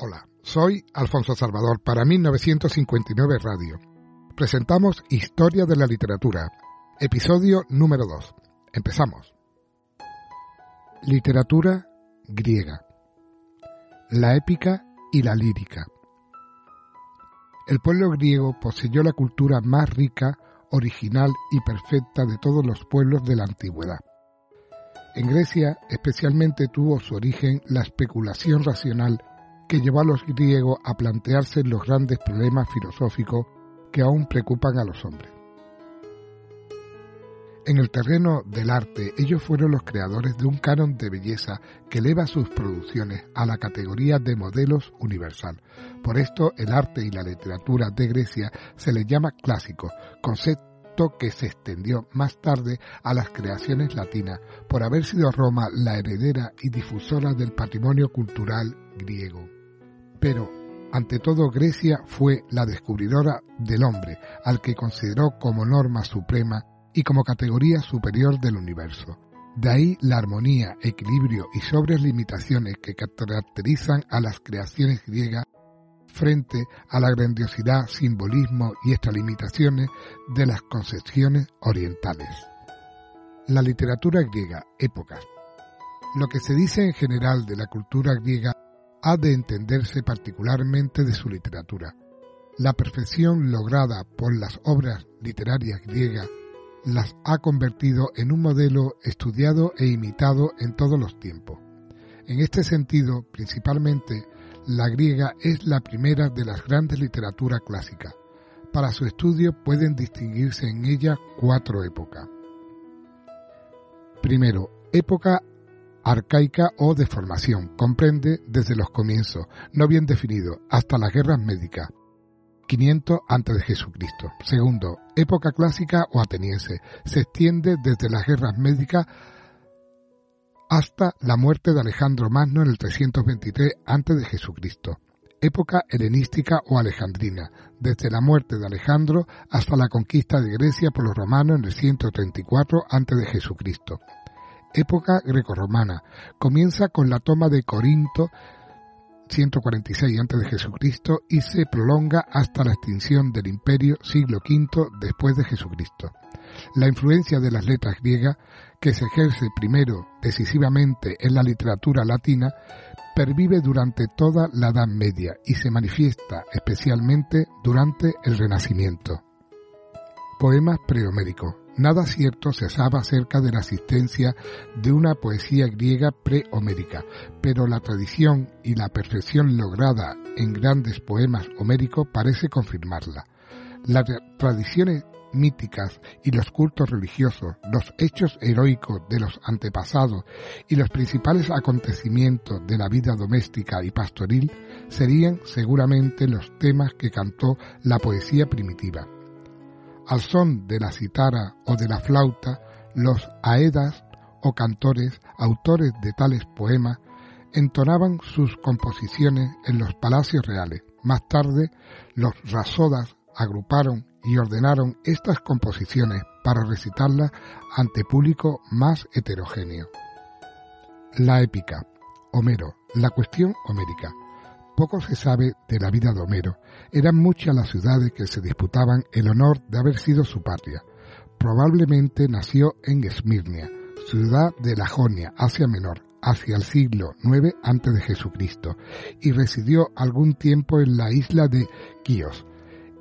Hola, soy Alfonso Salvador para 1959 Radio. Presentamos Historia de la Literatura, episodio número 2. Empezamos. Literatura griega. La épica y la lírica. El pueblo griego poseyó la cultura más rica, original y perfecta de todos los pueblos de la antigüedad. En Grecia especialmente tuvo su origen la especulación racional que llevó a los griegos a plantearse los grandes problemas filosóficos que aún preocupan a los hombres. En el terreno del arte, ellos fueron los creadores de un canon de belleza que eleva sus producciones a la categoría de modelos universal. Por esto, el arte y la literatura de Grecia se les llama clásico, concepto que se extendió más tarde a las creaciones latinas, por haber sido Roma la heredera y difusora del patrimonio cultural griego. Pero, ante todo, Grecia fue la descubridora del hombre, al que consideró como norma suprema y como categoría superior del universo. De ahí la armonía, equilibrio y sobres limitaciones que caracterizan a las creaciones griegas frente a la grandiosidad, simbolismo y extralimitaciones de las concepciones orientales. La literatura griega, épocas. Lo que se dice en general de la cultura griega ha de entenderse particularmente de su literatura. La perfección lograda por las obras literarias griegas las ha convertido en un modelo estudiado e imitado en todos los tiempos. En este sentido, principalmente, la griega es la primera de las grandes literaturas clásicas. Para su estudio pueden distinguirse en ella cuatro épocas. Primero, época arcaica o de formación. Comprende desde los comienzos, no bien definido, hasta las guerras médicas. 500 antes de Jesucristo. Segundo, época clásica o ateniense. Se extiende desde las guerras médicas hasta la muerte de Alejandro Magno en el 323 antes de Jesucristo. Época helenística o alejandrina, desde la muerte de Alejandro hasta la conquista de Grecia por los romanos en el 134 antes de Jesucristo época grecorromana. Comienza con la toma de Corinto 146 a.C. y se prolonga hasta la extinción del imperio siglo V después de Jesucristo. La influencia de las letras griegas, que se ejerce primero decisivamente en la literatura latina, pervive durante toda la Edad Media y se manifiesta especialmente durante el Renacimiento. Poemas prehoméricos. Nada cierto se sabe acerca de la existencia de una poesía griega prehomérica, pero la tradición y la perfección lograda en grandes poemas homéricos parece confirmarla. Las tradiciones míticas y los cultos religiosos, los hechos heroicos de los antepasados y los principales acontecimientos de la vida doméstica y pastoril serían seguramente los temas que cantó la poesía primitiva. Al son de la citara o de la flauta, los aedas o cantores, autores de tales poemas, entonaban sus composiciones en los palacios reales. Más tarde, los rasodas agruparon y ordenaron estas composiciones para recitarlas ante público más heterogéneo. La épica. Homero. La cuestión homérica. Poco se sabe de la vida de Homero. Eran muchas las ciudades que se disputaban el honor de haber sido su patria. Probablemente nació en Esmirnia, ciudad de la Jonia, Asia Menor, hacia el siglo IX antes de Jesucristo, y residió algún tiempo en la isla de Quíos.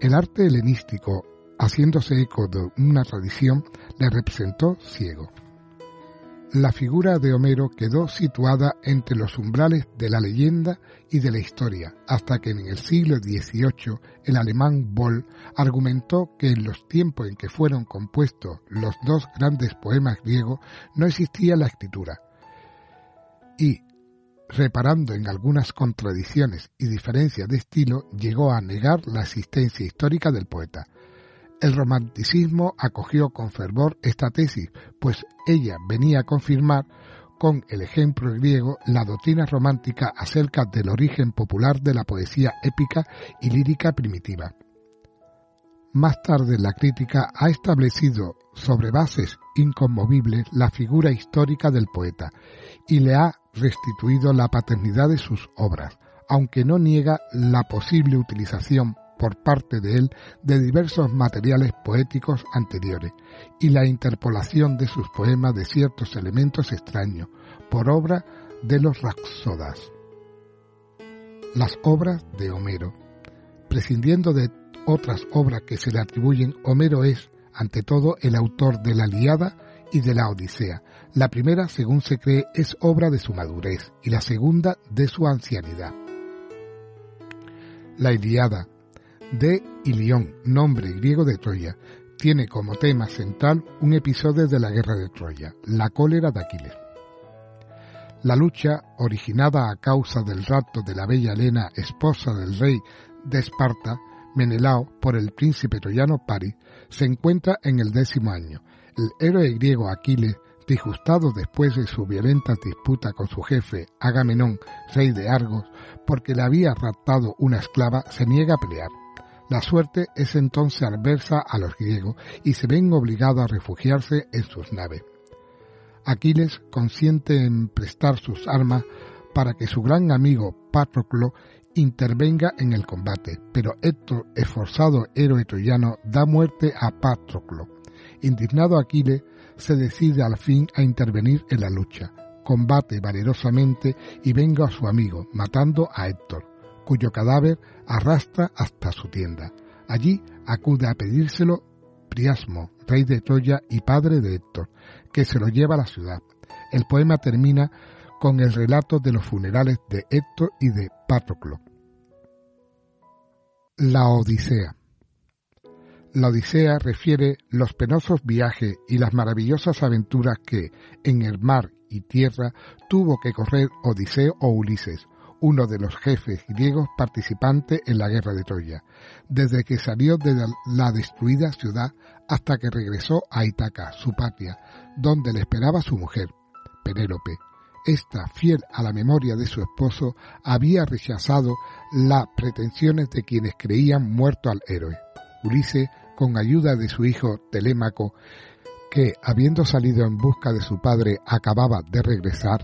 El arte helenístico, haciéndose eco de una tradición, le representó ciego la figura de Homero quedó situada entre los umbrales de la leyenda y de la historia, hasta que en el siglo XVIII el alemán Boll argumentó que en los tiempos en que fueron compuestos los dos grandes poemas griegos no existía la escritura. Y, reparando en algunas contradicciones y diferencias de estilo, llegó a negar la existencia histórica del poeta. El romanticismo acogió con fervor esta tesis, pues ella venía a confirmar con el ejemplo griego la doctrina romántica acerca del origen popular de la poesía épica y lírica primitiva. Más tarde la crítica ha establecido sobre bases inconmovibles la figura histórica del poeta y le ha restituido la paternidad de sus obras, aunque no niega la posible utilización por parte de él de diversos materiales poéticos anteriores y la interpolación de sus poemas de ciertos elementos extraños por obra de los Raxodas. Las obras de Homero. Prescindiendo de otras obras que se le atribuyen, Homero es, ante todo, el autor de la Liada y de la Odisea. La primera, según se cree, es obra de su madurez y la segunda de su ancianidad. La Iliada, de Ilión, nombre griego de Troya, tiene como tema central un episodio de la guerra de Troya, la cólera de Aquiles. La lucha, originada a causa del rapto de la bella Helena, esposa del rey de Esparta, Menelao, por el príncipe troyano Paris, se encuentra en el décimo año. El héroe griego Aquiles, disgustado después de su violenta disputa con su jefe Agamenón, rey de Argos, porque le había raptado una esclava, se niega a pelear. La suerte es entonces adversa a los griegos y se ven obligados a refugiarse en sus naves. Aquiles consiente en prestar sus armas para que su gran amigo Patroclo intervenga en el combate, pero Héctor, esforzado héroe troyano, da muerte a Patroclo. Indignado Aquiles se decide al fin a intervenir en la lucha, combate valerosamente y venga a su amigo, matando a Héctor cuyo cadáver arrastra hasta su tienda. Allí acude a pedírselo Priasmo, rey de Troya y padre de Héctor, que se lo lleva a la ciudad. El poema termina con el relato de los funerales de Héctor y de Patroclo. La Odisea. La Odisea refiere los penosos viajes y las maravillosas aventuras que, en el mar y tierra, tuvo que correr Odiseo o Ulises, uno de los jefes griegos participantes en la guerra de Troya, desde que salió de la destruida ciudad hasta que regresó a Itaca, su patria, donde le esperaba su mujer, Penélope. Esta, fiel a la memoria de su esposo, había rechazado las pretensiones de quienes creían muerto al héroe. Ulises, con ayuda de su hijo Telémaco, que, habiendo salido en busca de su padre, acababa de regresar,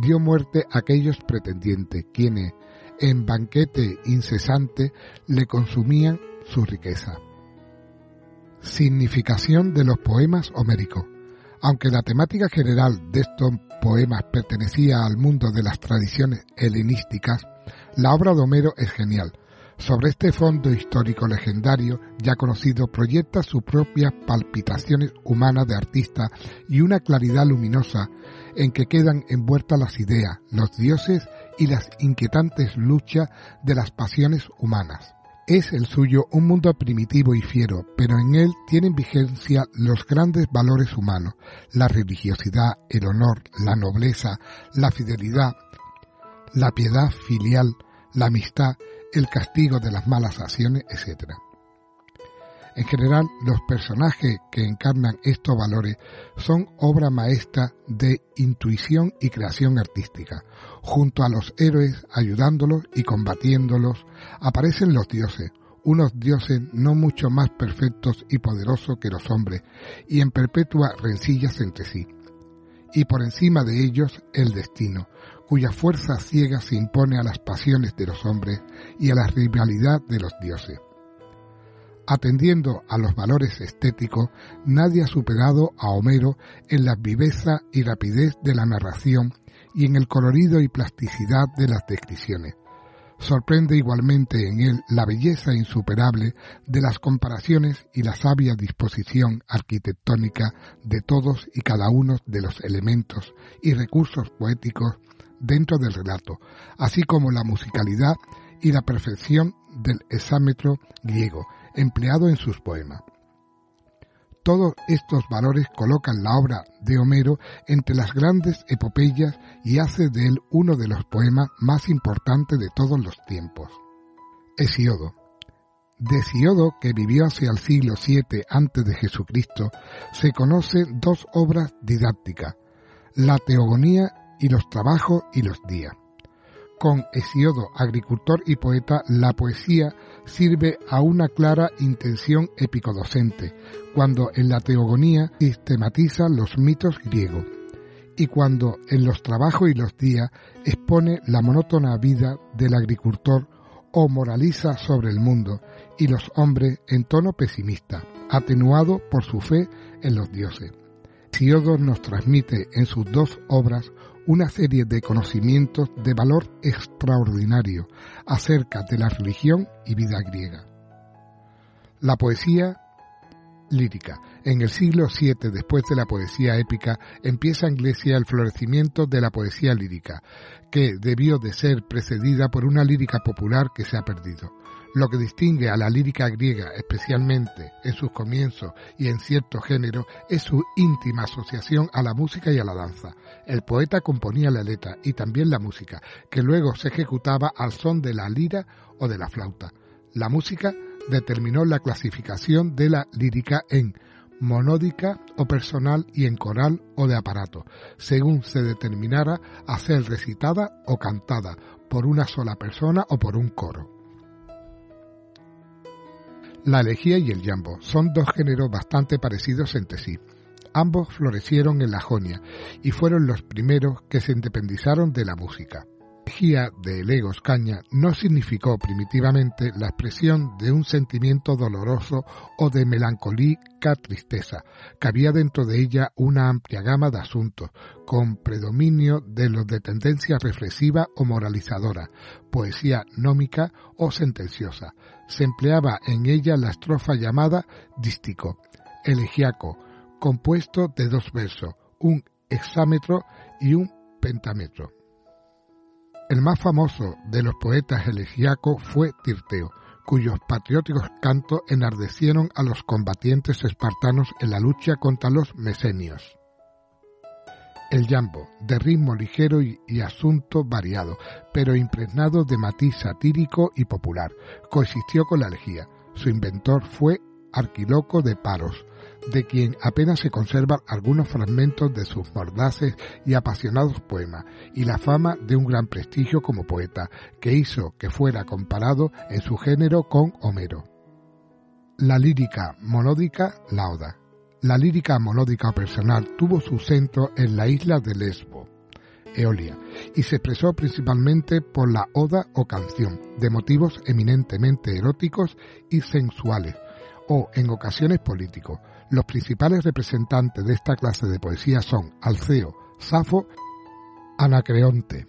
dio muerte a aquellos pretendientes, quienes, en banquete incesante, le consumían su riqueza. Significación de los poemas homéricos. Aunque la temática general de estos poemas pertenecía al mundo de las tradiciones helenísticas, la obra de Homero es genial, sobre este fondo histórico legendario, ya conocido, proyecta sus propias palpitaciones humanas de artista y una claridad luminosa en que quedan envueltas las ideas, los dioses y las inquietantes luchas de las pasiones humanas. Es el suyo un mundo primitivo y fiero, pero en él tienen vigencia los grandes valores humanos, la religiosidad, el honor, la nobleza, la fidelidad, la piedad filial, la amistad el castigo de las malas acciones, etc. En general, los personajes que encarnan estos valores son obra maestra de intuición y creación artística. Junto a los héroes, ayudándolos y combatiéndolos, aparecen los dioses, unos dioses no mucho más perfectos y poderosos que los hombres, y en perpetua rencillas entre sí. Y por encima de ellos el destino, cuya fuerza ciega se impone a las pasiones de los hombres y a la rivalidad de los dioses. Atendiendo a los valores estéticos, nadie ha superado a Homero en la viveza y rapidez de la narración y en el colorido y plasticidad de las descripciones. Sorprende igualmente en él la belleza insuperable de las comparaciones y la sabia disposición arquitectónica de todos y cada uno de los elementos y recursos poéticos dentro del relato, así como la musicalidad y la perfección del exámetro griego empleado en sus poemas. Todos estos valores colocan la obra de Homero entre las grandes epopeyas y hace de él uno de los poemas más importantes de todos los tiempos. Hesiodo. De Hesiodo, que vivió hacia el siglo VII antes de Jesucristo, se conocen dos obras didácticas, la Teogonía y los trabajos y los días. Con Hesiodo, agricultor y poeta, la poesía sirve a una clara intención epicodocente, cuando en la teogonía sistematiza los mitos griegos, y cuando en los trabajos y los días expone la monótona vida del agricultor o moraliza sobre el mundo y los hombres en tono pesimista, atenuado por su fe en los dioses. Siodo nos transmite en sus dos obras una serie de conocimientos de valor extraordinario acerca de la religión y vida griega. La poesía lírica. En el siglo VII, después de la poesía épica, empieza en Grecia el florecimiento de la poesía lírica, que debió de ser precedida por una lírica popular que se ha perdido. Lo que distingue a la lírica griega, especialmente en sus comienzos y en cierto género, es su íntima asociación a la música y a la danza. El poeta componía la letra y también la música, que luego se ejecutaba al son de la lira o de la flauta. La música determinó la clasificación de la lírica en monódica o personal y en coral o de aparato, según se determinara a ser recitada o cantada por una sola persona o por un coro. La elegía y el jambo son dos géneros bastante parecidos entre sí. Ambos florecieron en la Jonia y fueron los primeros que se independizaron de la música elegía de Legos Caña no significó primitivamente la expresión de un sentimiento doloroso o de melancólica tristeza, que había dentro de ella una amplia gama de asuntos, con predominio de los de tendencia reflexiva o moralizadora, poesía nómica o sentenciosa. Se empleaba en ella la estrofa llamada dístico, elegiaco, compuesto de dos versos, un hexámetro y un pentámetro. El más famoso de los poetas elegíacos fue Tirteo, cuyos patrióticos cantos enardecieron a los combatientes espartanos en la lucha contra los mesenios. El jambo, de ritmo ligero y, y, asunto variado, pero impregnado de matiz satírico y popular, coexistió con la elegía. Su inventor fue Arquiloco de Paros, de quien apenas se conservan algunos fragmentos de sus mordaces y apasionados poemas, y la fama de un gran prestigio como poeta, que hizo que fuera comparado en su género con Homero. La lírica monódica, la Oda. La lírica monódica personal tuvo su centro en la isla de Lesbo, Eolia, y se expresó principalmente por la oda o canción, de motivos eminentemente eróticos y sensuales, o en ocasiones políticos, los principales representantes de esta clase de poesía son Alceo, Safo, Anacreonte.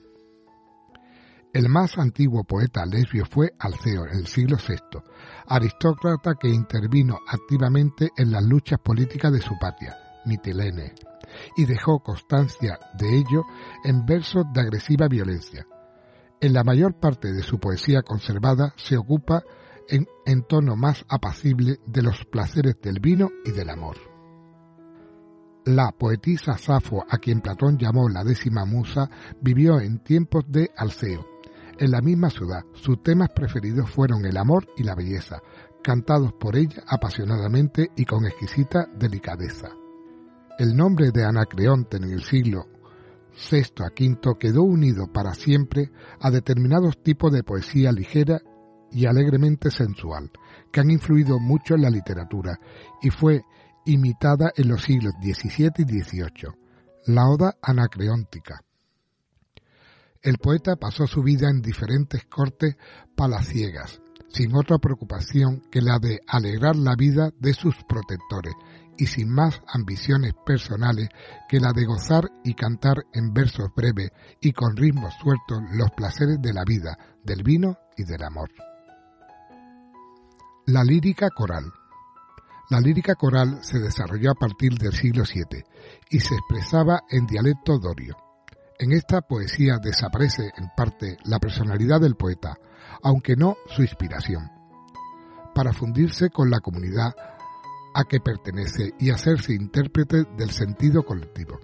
El más antiguo poeta lesbio fue Alceo en el siglo VI, aristócrata que intervino activamente en las luchas políticas de su patria, Mitilene, y dejó constancia de ello en versos de agresiva violencia. En la mayor parte de su poesía conservada se ocupa en, tono más apacible de los placeres del vino y del amor. La poetisa Safo, a quien Platón llamó la décima musa, vivió en tiempos de Alceo. En la misma ciudad, sus temas preferidos fueron el amor y la belleza, cantados por ella apasionadamente y con exquisita delicadeza. El nombre de Anacreonte en el siglo VI a V quedó unido para siempre a determinados tipos de poesía ligera y alegremente sensual, que han influido mucho en la literatura y fue imitada en los siglos XVII y XVIII, la Oda Anacreóntica. El poeta pasó su vida en diferentes cortes palaciegas, sin otra preocupación que la de alegrar la vida de sus protectores y sin más ambiciones personales que la de gozar y cantar en versos breves y con ritmos sueltos los placeres de la vida, del vino y del amor. La lírica coral. La lírica coral se desarrolló a partir del siglo VII y se expresaba en dialecto dorio. En esta poesía desaparece en parte la personalidad del poeta, aunque no su inspiración, para fundirse con la comunidad a que pertenece y hacerse intérprete del sentido colectivo.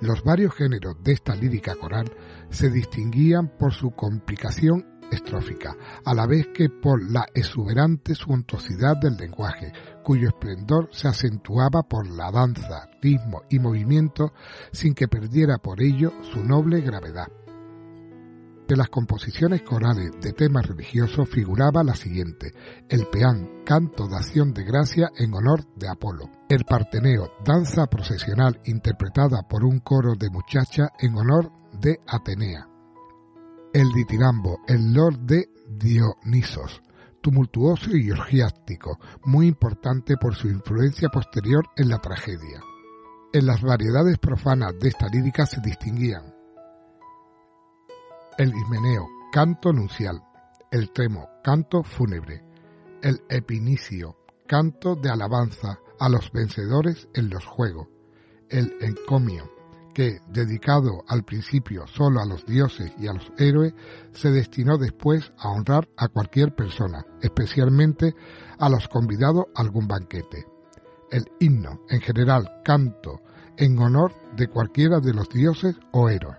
Los varios géneros de esta lírica coral se distinguían por su complicación estrófica, a la vez que por la exuberante suntuosidad del lenguaje, cuyo esplendor se acentuaba por la danza, ritmo y movimiento sin que perdiera por ello su noble gravedad. De las composiciones corales de temas religiosos figuraba la siguiente, el peán, canto de acción de gracia en honor de Apolo, el parteneo, danza procesional interpretada por un coro de muchacha en honor de Atenea, el ditirambo, el lord de Dionisos, tumultuoso y orgiástico, muy importante por su influencia posterior en la tragedia. En las variedades profanas de esta lírica se distinguían el ismeneo, canto nuncial, el tremo, canto fúnebre, el epinicio, canto de alabanza a los vencedores en los juegos, el encomio, que, dedicado al principio solo a los dioses y a los héroes, se destinó después a honrar a cualquier persona, especialmente a los convidados a algún banquete. El himno, en general, canto en honor de cualquiera de los dioses o héroes.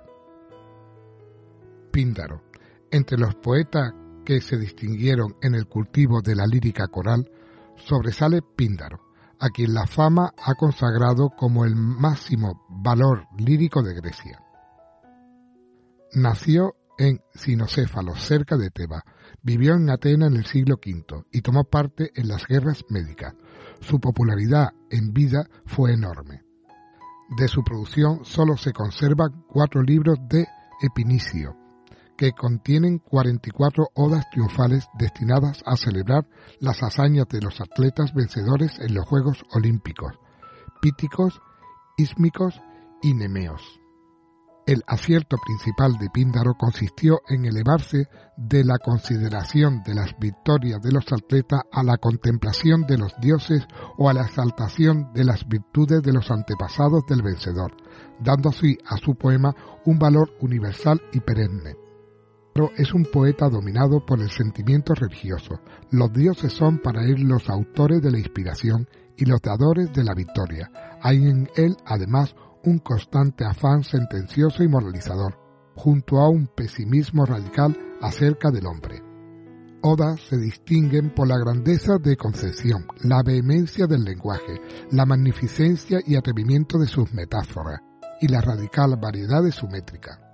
Píndaro. Entre los poetas que se distinguieron en el cultivo de la lírica coral, sobresale Píndaro, a quien la fama ha consagrado como el máximo valor lírico de Grecia. Nació en Sinocéfalo, cerca de Teba. Vivió en Atena en el siglo V y tomó parte en las guerras médicas. Su popularidad en vida fue enorme. De su producción solo se conservan cuatro libros de Epinicio, que contienen 44 odas triunfales destinadas a celebrar las hazañas de los atletas vencedores en los Juegos Olímpicos, píticos, ísmicos y nemeos. El acierto principal de Píndaro consistió en elevarse de la consideración de las victorias de los atletas a la contemplación de los dioses o a la exaltación de las virtudes de los antepasados del vencedor, dando así a su poema un valor universal y perenne es un poeta dominado por el sentimiento religioso. Los dioses son para él los autores de la inspiración y los dadores de la victoria. Hay en él, además, un constante afán sentencioso y moralizador, junto a un pesimismo radical acerca del hombre. Odas se distinguen por la grandeza de concepción, la vehemencia del lenguaje, la magnificencia y atrevimiento de sus metáforas, y la radical variedad de su métrica.